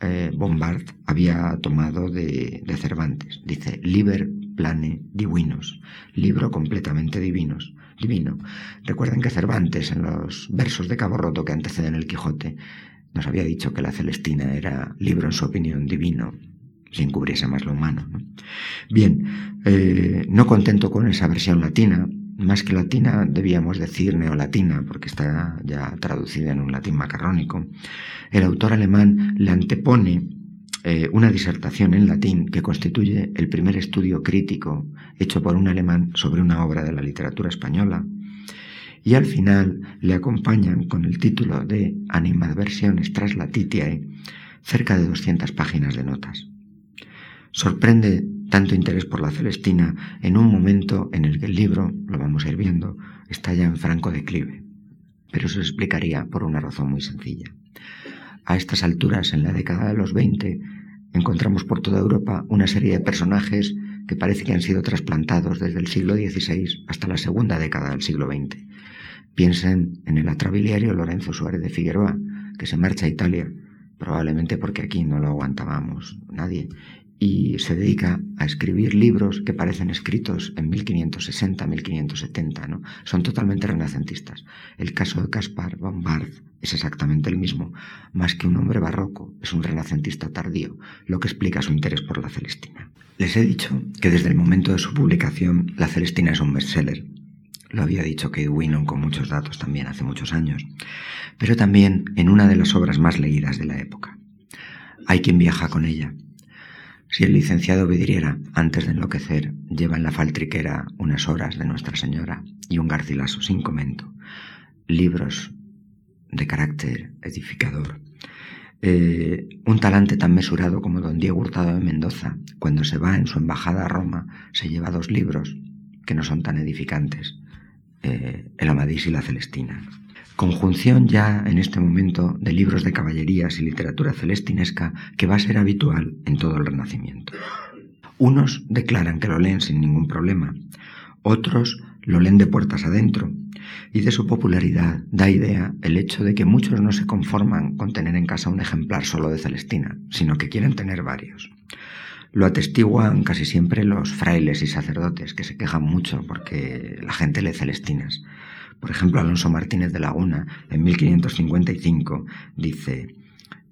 eh, Bombard había tomado de, Cervantes. Dice, liber plane divinos, libro completamente divinos, divino. Recuerden que Cervantes, en los versos de Cabo Roto que anteceden el Quijote, nos había dicho que la Celestina era libro, en su opinión, divino, sin cubrirse más lo humano. Bien, eh, no contento con esa versión latina, más que latina debíamos decir neolatina, porque está ya traducida en un latín macarrónico, el autor alemán le antepone eh, una disertación en latín que constituye el primer estudio crítico hecho por un alemán sobre una obra de la literatura española, y al final le acompañan con el título de Animadversiones Translatitiae cerca de 200 páginas de notas. Sorprende tanto interés por la Celestina en un momento en el que el libro, lo vamos a ir viendo, está ya en franco declive. Pero eso se explicaría por una razón muy sencilla. A estas alturas, en la década de los 20, encontramos por toda Europa una serie de personajes que parece que han sido trasplantados desde el siglo XVI hasta la segunda década del siglo XX. Piensen en el atrabiliario Lorenzo Suárez de Figueroa, que se marcha a Italia, probablemente porque aquí no lo aguantábamos nadie, y se dedica a escribir libros que parecen escritos en 1560, 1570, ¿no? Son totalmente renacentistas. El caso de Caspar Bombard es exactamente el mismo, más que un hombre barroco, es un renacentista tardío, lo que explica su interés por la Celestina. Les he dicho que desde el momento de su publicación la Celestina es un bestseller. Lo había dicho Kate Winnon con muchos datos también hace muchos años, pero también en una de las obras más leídas de la época. Hay quien viaja con ella, si el licenciado Vidriera, antes de enloquecer, lleva en la faltriquera unas horas de Nuestra Señora y un garcilaso sin comento, libros de carácter edificador, eh, un talante tan mesurado como don Diego Hurtado de Mendoza, cuando se va en su embajada a Roma, se lleva dos libros que no son tan edificantes, eh, El Amadís y la Celestina conjunción ya en este momento de libros de caballerías y literatura celestinesca que va a ser habitual en todo el Renacimiento. Unos declaran que lo leen sin ningún problema, otros lo leen de puertas adentro, y de su popularidad da idea el hecho de que muchos no se conforman con tener en casa un ejemplar solo de Celestina, sino que quieren tener varios. Lo atestiguan casi siempre los frailes y sacerdotes, que se quejan mucho porque la gente lee Celestinas. Por ejemplo, Alonso Martínez de Laguna, en 1555, dice,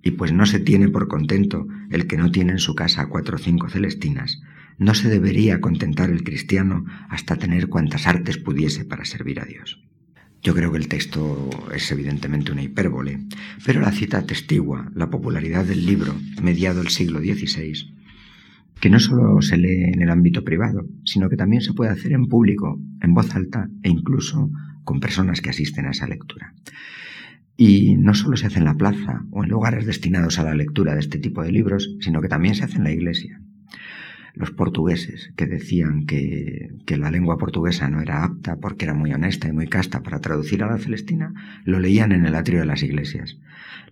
y pues no se tiene por contento el que no tiene en su casa cuatro o cinco celestinas, no se debería contentar el cristiano hasta tener cuantas artes pudiese para servir a Dios. Yo creo que el texto es evidentemente una hipérbole, pero la cita atestigua la popularidad del libro mediado el siglo XVI, que no solo se lee en el ámbito privado, sino que también se puede hacer en público, en voz alta e incluso con personas que asisten a esa lectura. Y no solo se hace en la plaza o en lugares destinados a la lectura de este tipo de libros, sino que también se hace en la iglesia. Los portugueses, que decían que, que, la lengua portuguesa no era apta porque era muy honesta y muy casta para traducir a la celestina, lo leían en el atrio de las iglesias.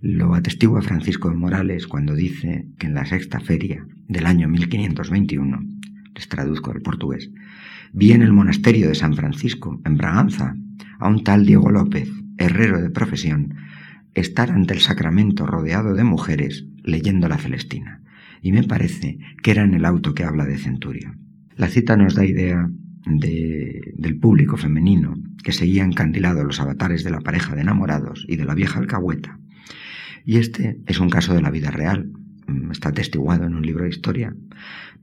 Lo atestigua Francisco de Morales cuando dice que en la sexta feria del año 1521, les traduzco al portugués, vi en el monasterio de San Francisco, en Braganza, a un tal Diego López, herrero de profesión, estar ante el sacramento rodeado de mujeres leyendo la Celestina, y me parece que era en el auto que habla de Centurio. La cita nos da idea del público femenino que seguía encandilado los avatares de la pareja de enamorados y de la vieja alcahueta. Y este es un caso de la vida real, está atestiguado en un libro de historia,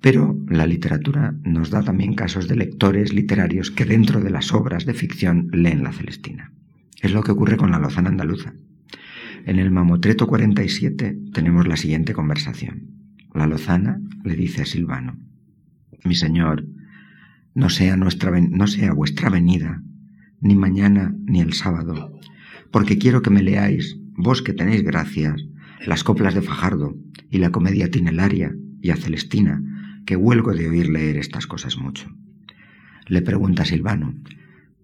pero la literatura nos da también casos de lectores literarios que dentro de las obras de ficción leen la Celestina. Es lo que ocurre con la Lozana andaluza. En el Mamotreto 47 tenemos la siguiente conversación. La Lozana le dice a Silvano, Mi señor, no sea, nuestra, no sea vuestra venida, ni mañana ni el sábado, porque quiero que me leáis, vos que tenéis gracias, las coplas de Fajardo y la comedia tinelaria y a Celestina, que huelgo de oír leer estas cosas mucho. Le pregunta Silvano,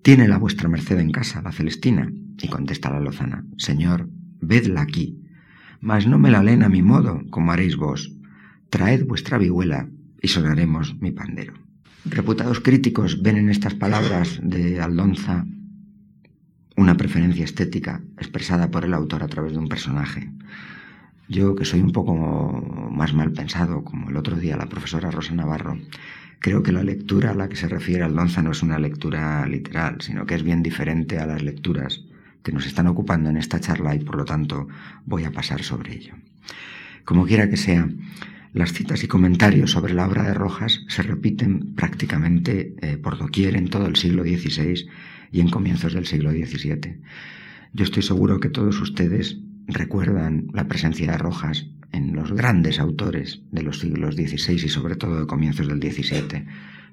¿tiene la vuestra merced en casa la Celestina? Y contesta la Lozana, Señor, vedla aquí, mas no me la leen a mi modo, como haréis vos. Traed vuestra vihuela y sonaremos mi pandero. Reputados críticos ven en estas palabras de Aldonza una preferencia estética expresada por el autor a través de un personaje. Yo, que soy un poco más mal pensado, como el otro día la profesora Rosa Navarro, creo que la lectura a la que se refiere Aldonza no es una lectura literal, sino que es bien diferente a las lecturas que nos están ocupando en esta charla y por lo tanto voy a pasar sobre ello. Como quiera que sea, las citas y comentarios sobre la obra de Rojas se repiten prácticamente eh, por doquier en todo el siglo XVI y en comienzos del siglo XVII. Yo estoy seguro que todos ustedes recuerdan la presencia de Rojas en los grandes autores de los siglos XVI y sobre todo de comienzos del XVII.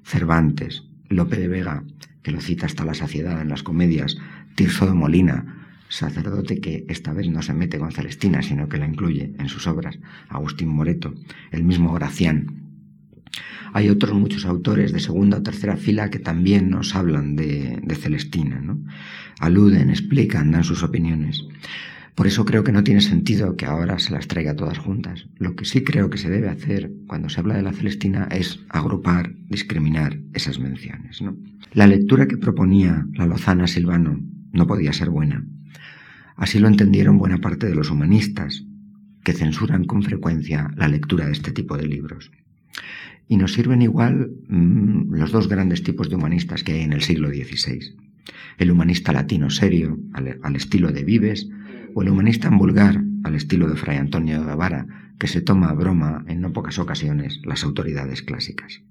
Cervantes, Lope de Vega, que lo cita hasta la saciedad en las comedias, Tirso de Molina, sacerdote que esta vez no se mete con Celestina, sino que la incluye en sus obras, Agustín Moreto, el mismo Gracián. Hay otros muchos autores de segunda o tercera fila que también nos hablan de, Celestina, ¿no? aluden, explican, dan sus opiniones. Por eso creo que no tiene sentido que ahora se las traiga todas juntas. Lo que sí creo que se debe hacer cuando se habla de la Celestina es agrupar, discriminar esas menciones. La lectura que proponía la Lozana Silvano no podía ser buena. Así lo entendieron buena parte de los humanistas, que censuran con frecuencia la lectura de este tipo de libros. Y nos sirven igual mm, los dos grandes tipos de humanistas que hay en el siglo XVI. El humanista latino serio, al, estilo de Vives, el humanista en vulgar, al estilo de Fray Antonio de Guevara, que se toma a broma en no pocas ocasiones las autoridades clásicas.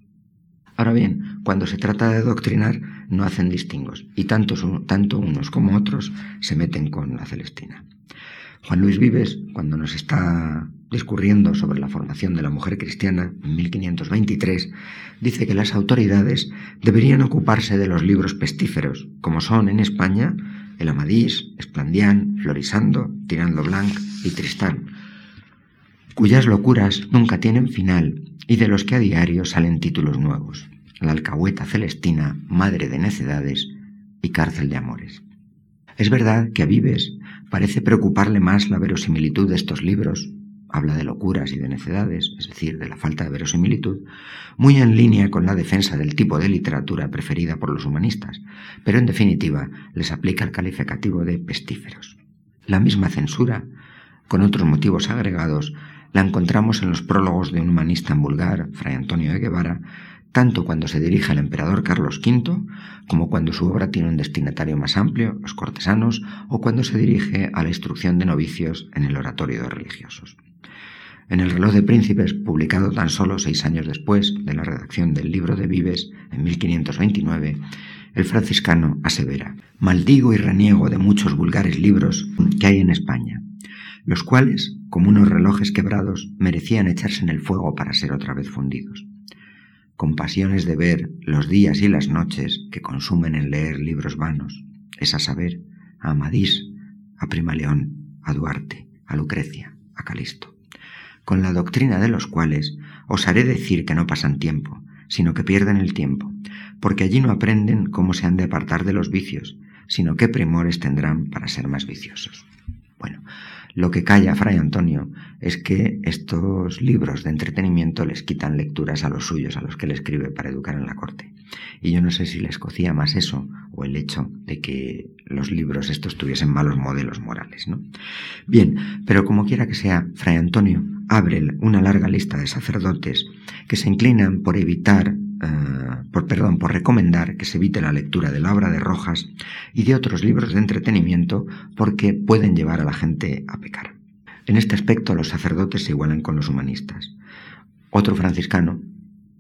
Ahora bien, cuando se trata de doctrinar, no hacen distingos, y tanto, tanto unos como otros se meten con la Celestina. Juan Luis Vives, cuando nos está discurriendo sobre la formación de la mujer cristiana en 1523, dice que las autoridades deberían ocuparse de los libros pestíferos, como son en España el Amadís, Esplandián, Florisando, Tirando Blanc y Tristán, cuyas locuras nunca tienen final y de los que a diario salen títulos nuevos. La alcahueta celestina, madre de necedades y cárcel de amores. Es verdad que a Vives parece preocuparle más la verosimilitud de estos libros, habla de locuras y de necedades, es decir, de la falta de verosimilitud, muy en línea con la defensa del tipo de literatura preferida por los humanistas, pero en definitiva les aplica el calificativo de pestíferos. La misma censura, con otros motivos agregados, la encontramos en los prólogos de un humanista en vulgar, Fray Antonio de Guevara, tanto cuando se dirige al emperador Carlos V como cuando su obra tiene un destinatario más amplio, los cortesanos, o cuando se dirige a la instrucción de novicios en el oratorio de religiosos. En el reloj de príncipes, publicado tan solo seis años después de la redacción del libro de Vives en 1529, el franciscano asevera, maldigo y reniego de muchos vulgares libros que hay en España, los cuales, como unos relojes quebrados, merecían echarse en el fuego para ser otra vez fundidos. Compasiones de ver los días y las noches que consumen en leer libros vanos, es a saber, a Amadís, a Prima León, a Duarte, a Lucrecia, a Calisto, con la doctrina de los cuales osaré decir que no pasan tiempo, sino que pierden el tiempo, porque allí no aprenden cómo se han de apartar de los vicios, sino qué primores tendrán para ser más viciosos. Bueno, lo que calla Fray Antonio es que estos libros de entretenimiento les quitan lecturas a los suyos, a los que él escribe para educar en la corte. Y yo no sé si les cocía más eso o el hecho de que los libros estos tuviesen malos modelos morales, ¿no? Bien, pero como quiera que sea, Fray Antonio abre una larga lista de sacerdotes que se inclinan por evitar eh, por por recomendar que se evite la lectura de la obra de Rojas y de otros libros de entretenimiento porque pueden llevar a la gente a pecar. En este aspecto los sacerdotes se igualan con los humanistas. Otro franciscano,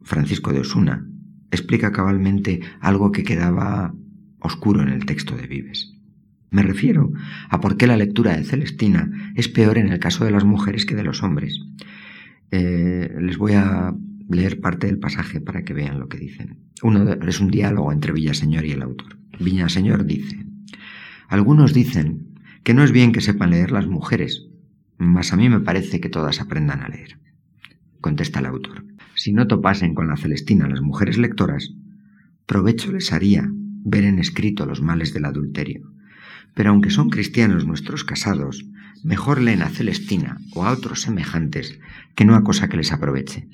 Francisco de Osuna, explica cabalmente algo que quedaba oscuro en el texto de Vives. Me refiero a por qué la lectura de Celestina es peor en el caso de las mujeres que de los hombres. Eh, les voy a leer parte del pasaje para que vean lo que dicen. Uno es un diálogo entre Villaseñor y el autor. Villaseñor dice, algunos dicen que no es bien que sepan leer las mujeres, mas a mí me parece que todas aprendan a leer. Contesta el autor, si no topasen con la Celestina las mujeres lectoras, provecho les haría ver en escrito los males del adulterio. Pero aunque son cristianos nuestros casados, mejor leen a Celestina o a otros semejantes que no a cosa que les aproveche,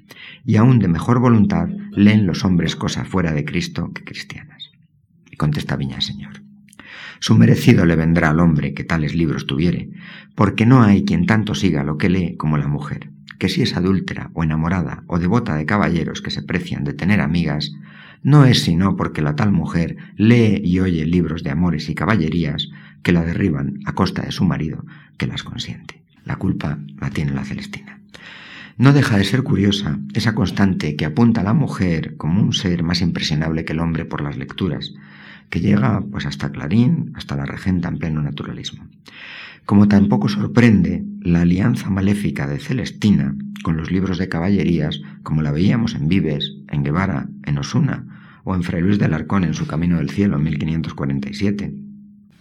y aún de mejor voluntad leen los hombres cosa fuera de Cristo que cristianas. Y contesta Viña Señor. Su merecido le vendrá al hombre que tales libros tuviere, porque no hay quien tanto siga lo que lee como la mujer, que si es adúltera o enamorada o devota de caballeros que se precian de tener amigas, no es sino porque la tal mujer lee y oye libros de amores y caballerías que la derriban a costa de su marido, que las consiente. La culpa la tiene la Celestina. No deja de ser curiosa esa constante que apunta a la mujer como un ser más impresionable que el hombre por las lecturas, que llega pues hasta Clarín, hasta la regenta en pleno naturalismo. Como tampoco sorprende la alianza maléfica de Celestina con los libros de caballerías, como la veíamos en Vives, en Guevara, en Osuna o en Fray Luis de Alarcón en su Camino del Cielo en 1547,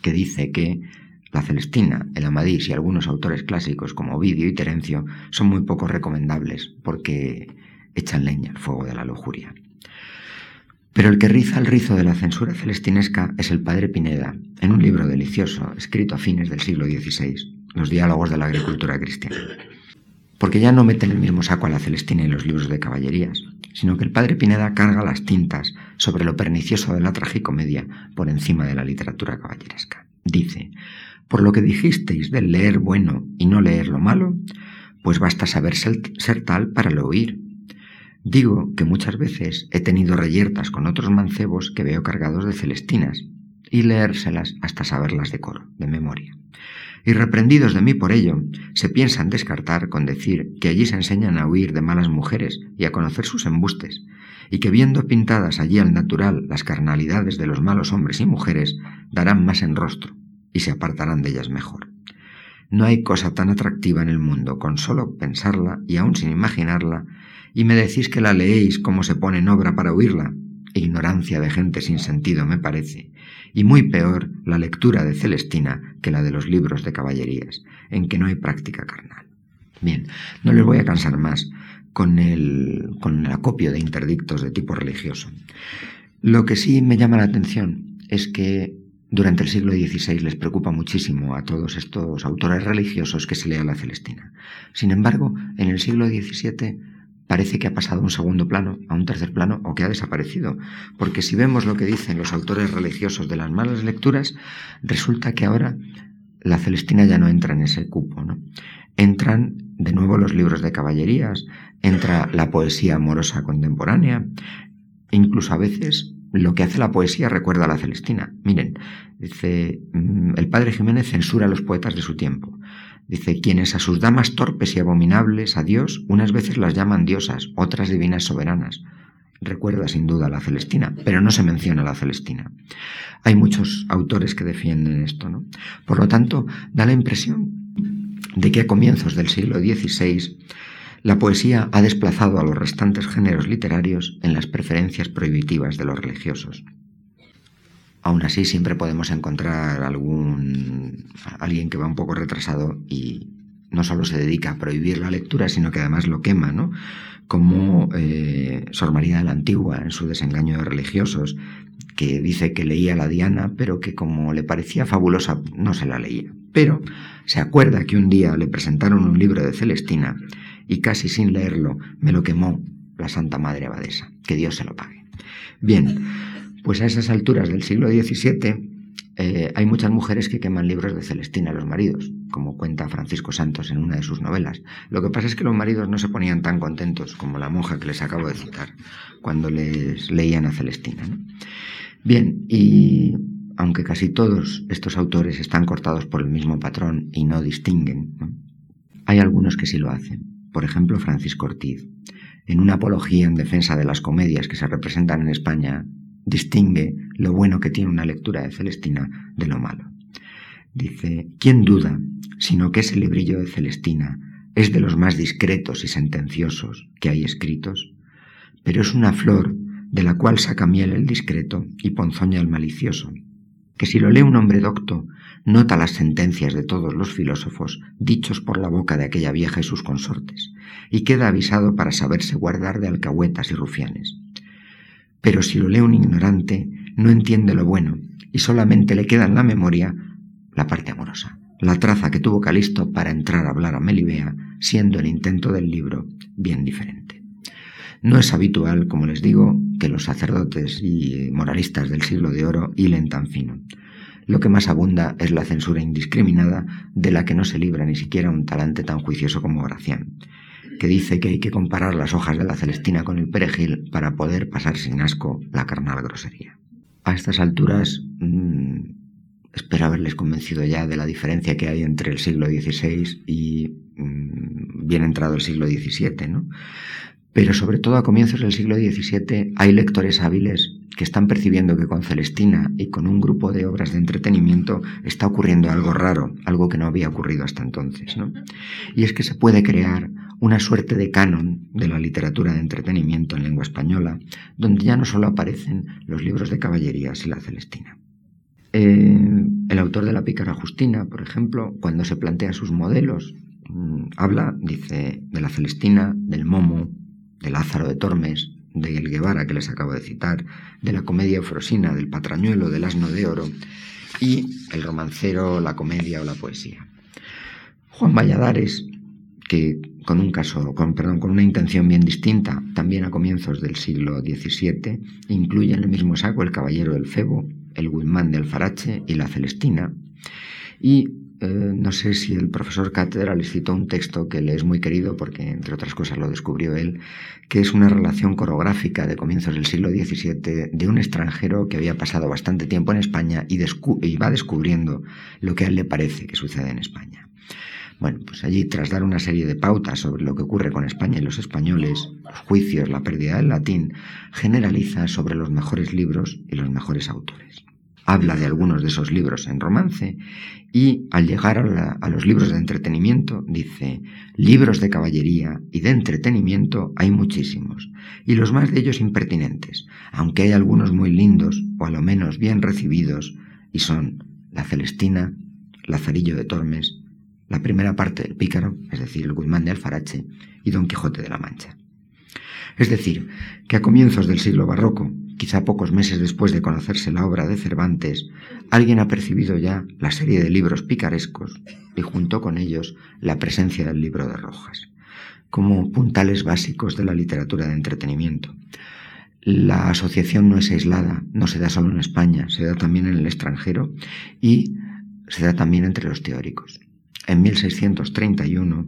que dice que la Celestina, el Amadís y algunos autores clásicos como Ovidio y Terencio son muy poco recomendables porque echan leña al fuego de la lujuria. Pero el que riza el rizo de la censura celestinesca es el padre Pineda, en un libro delicioso, escrito a fines del siglo XVI, Los diálogos de la agricultura cristiana. Porque ya no mete en el mismo saco a la Celestina y los libros de caballerías, sino que el padre Pineda carga las tintas sobre lo pernicioso de la tragicomedia por encima de la literatura caballeresca. Dice, por lo que dijisteis del leer bueno y no leer lo malo, pues basta saber ser, ser tal para lo oír, Digo que muchas veces he tenido reyertas con otros mancebos que veo cargados de celestinas y leérselas hasta saberlas de coro, de memoria. Y reprendidos de mí por ello, se piensan descartar con decir que allí se enseñan a huir de malas mujeres y a conocer sus embustes, y que viendo pintadas allí al natural las carnalidades de los malos hombres y mujeres, darán más en rostro y se apartarán de ellas mejor. No hay cosa tan atractiva en el mundo, con solo pensarla y aun sin imaginarla, y me decís que la leéis como se pone en obra para oírla. Ignorancia de gente sin sentido, me parece, y muy peor la lectura de Celestina que la de los libros de caballerías, en que no hay práctica carnal. Bien, no les voy a cansar más con el, con el acopio de interdictos de tipo religioso. Lo que sí me llama la atención es que durante el siglo XVI les preocupa muchísimo a todos estos autores religiosos que se lea la Celestina. Sin embargo, en el siglo XVII parece que ha pasado a un segundo plano, a un tercer plano o que ha desaparecido. Porque si vemos lo que dicen los autores religiosos de las malas lecturas, resulta que ahora la Celestina ya no entra en ese cupo. ¿no? Entran de nuevo los libros de caballerías, entra la poesía amorosa contemporánea, incluso a veces lo que hace la poesía recuerda a la Celestina. Miren, dice, mm, el padre Jiménez censura a los poetas de su tiempo. Dice, quienes a sus damas torpes y abominables a Dios, unas veces las llaman diosas, otras divinas soberanas. Recuerda sin duda a la Celestina, pero no se menciona a la Celestina. Hay muchos autores que defienden esto, ¿no? Por lo tanto, da la impresión de que a comienzos del siglo XVI la poesía ha desplazado a los restantes géneros literarios en las preferencias prohibitivas de los religiosos. Aún así, siempre podemos encontrar algún alguien que va un poco retrasado y no solo se dedica a prohibir la lectura, sino que además lo quema, ¿no? Como eh, Sor María de la Antigua en su desengaño de religiosos, que dice que leía la Diana, pero que como le parecía fabulosa no se la leía. Pero se acuerda que un día le presentaron un libro de Celestina y casi sin leerlo me lo quemó la Santa Madre Abadesa. Que Dios se lo pague. Bien. Pues a esas alturas del siglo XVII eh, hay muchas mujeres que queman libros de Celestina a los maridos, como cuenta Francisco Santos en una de sus novelas. Lo que pasa es que los maridos no se ponían tan contentos como la monja que les acabo de citar cuando les leían a Celestina. Bien, y aunque casi todos estos autores están cortados por el mismo patrón y no distinguen, hay algunos que sí lo hacen. Por ejemplo, Francisco Ortiz. En una apología en defensa de las comedias que se representan en España, distingue lo bueno que tiene una lectura de Celestina de lo malo. Dice, ¿quién duda sino que ese librillo de Celestina es de los más discretos y sentenciosos que hay escritos? Pero es una flor de la cual saca miel el discreto y ponzoña el malicioso, que si lo lee un hombre docto, nota las sentencias de todos los filósofos dichos por la boca de aquella vieja y sus consortes, y queda avisado para saberse guardar de alcahuetas y rufianes. Pero si lo lee un ignorante, no entiende lo bueno y solamente le queda en la memoria la parte amorosa, la traza que tuvo Calisto para entrar a hablar a Melibea, siendo el intento del libro bien diferente. No es habitual, como les digo, que los sacerdotes y moralistas del siglo de oro hilen tan fino. lo que más abunda es la censura indiscriminada de la que no se libra ni siquiera un talante tan juicioso como Gracián, que dice que hay que comparar las hojas de la Celestina con el perejil para poder pasar sin asco la carnal grosería. A estas alturas mmm, espero haberles convencido ya de la diferencia que hay entre el siglo XVI y mmm, bien entrado el siglo XVII, ¿no? Pero sobre todo a comienzos del siglo XVII hay lectores hábiles que están percibiendo que con Celestina y con un grupo de obras de entretenimiento está ocurriendo algo raro, algo que no había ocurrido hasta entonces. ¿no? Y es que se puede crear una suerte de canon de la literatura de entretenimiento en lengua española, donde ya no solo aparecen los libros de caballerías y la Celestina. Eh, el autor de la Pícara Justina, por ejemplo, cuando se plantea sus modelos, mmm, habla, dice, de la Celestina, del Momo, de Lázaro de Tormes, de El Guevara que les acabo de citar, de la comedia eufrosina, del patrañuelo, del asno de oro y el romancero, la comedia o la poesía. Juan Valladares, que con un caso, con, perdón, con una intención bien distinta, también a comienzos del siglo XVII, incluye en el mismo saco el Caballero del Febo, el Guzmán de Alfarache y la Celestina, y eh, no sé si el profesor Cátedra les citó un texto que le es muy querido porque, entre otras cosas, lo descubrió él, que es una relación coreográfica de comienzos del siglo XVII de un extranjero que había pasado bastante tiempo en España y, y va descubriendo lo que a él le parece que sucede en España. Bueno, pues allí, tras dar una serie de pautas sobre lo que ocurre con España y los españoles, los juicios, la pérdida del latín, generaliza sobre los mejores libros y los mejores autores. Habla de algunos de esos libros en romance y al llegar a, la, a, los libros de entretenimiento dice, libros de caballería y de entretenimiento hay muchísimos, y los más de ellos impertinentes, aunque hay algunos muy lindos o a lo menos bien recibidos, y son La Celestina, Lazarillo de Tormes, la primera parte del Pícaro, es decir, el Guzmán de Alfarache, y Don Quijote de la Mancha. Es decir, que a comienzos del siglo barroco, quizá pocos meses después de conocerse la obra de Cervantes, alguien ha percibido ya la serie de libros picarescos y junto con ellos la presencia del libro de Rojas, como puntales básicos de la literatura de entretenimiento. La asociación no es aislada, no se da solo en España, se da también en el extranjero y se da también entre los teóricos. En 1631,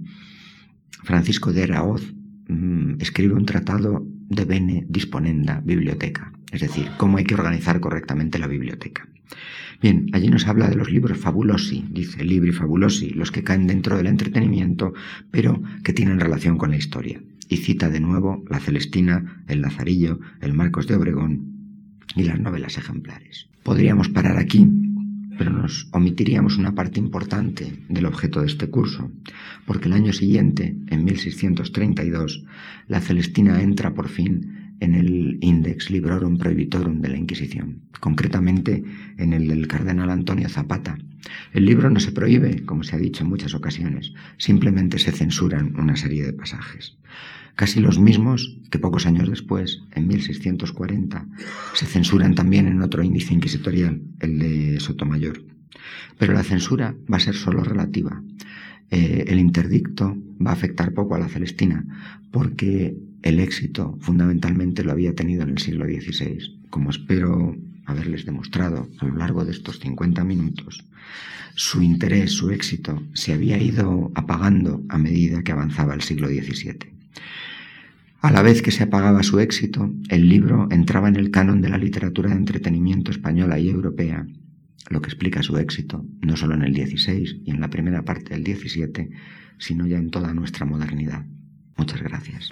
Francisco de Araoz mmm, escribe un tratado de bene disponenda biblioteca, es decir, cómo hay que organizar correctamente la biblioteca. Bien, allí nos habla de los libros fabulosi, dice libri fabulosi, los que caen dentro del entretenimiento, pero que tienen relación con la historia. Y cita de nuevo la Celestina, el Lazarillo, el Marcos de Obregón y las novelas ejemplares. Podríamos parar aquí, pero nos omitiríamos una parte importante del objeto de este curso, porque el año siguiente, en 1632, la Celestina entra por fin en el Index Librorum Prohibitorum de la Inquisición, concretamente en el del cardenal Antonio Zapata. El libro no se prohíbe, como se ha dicho en muchas ocasiones, simplemente se censuran una serie de pasajes. Casi los mismos que pocos años después, en 1640, se censuran también en otro índice inquisitorial, el de Sotomayor. Pero la censura va a ser solo relativa. Eh, el interdicto va a afectar poco a la Celestina, porque el éxito fundamentalmente lo había tenido en el siglo XVI, como espero haberles demostrado a lo largo de estos 50 minutos, su interés, su éxito, se había ido apagando a medida que avanzaba el siglo XVII. A la vez que se apagaba su éxito, el libro entraba en el canon de la literatura de entretenimiento española y europea, lo que explica su éxito, no solo en el XVI y en la primera parte del XVII, sino ya en toda nuestra modernidad. Muchas gracias.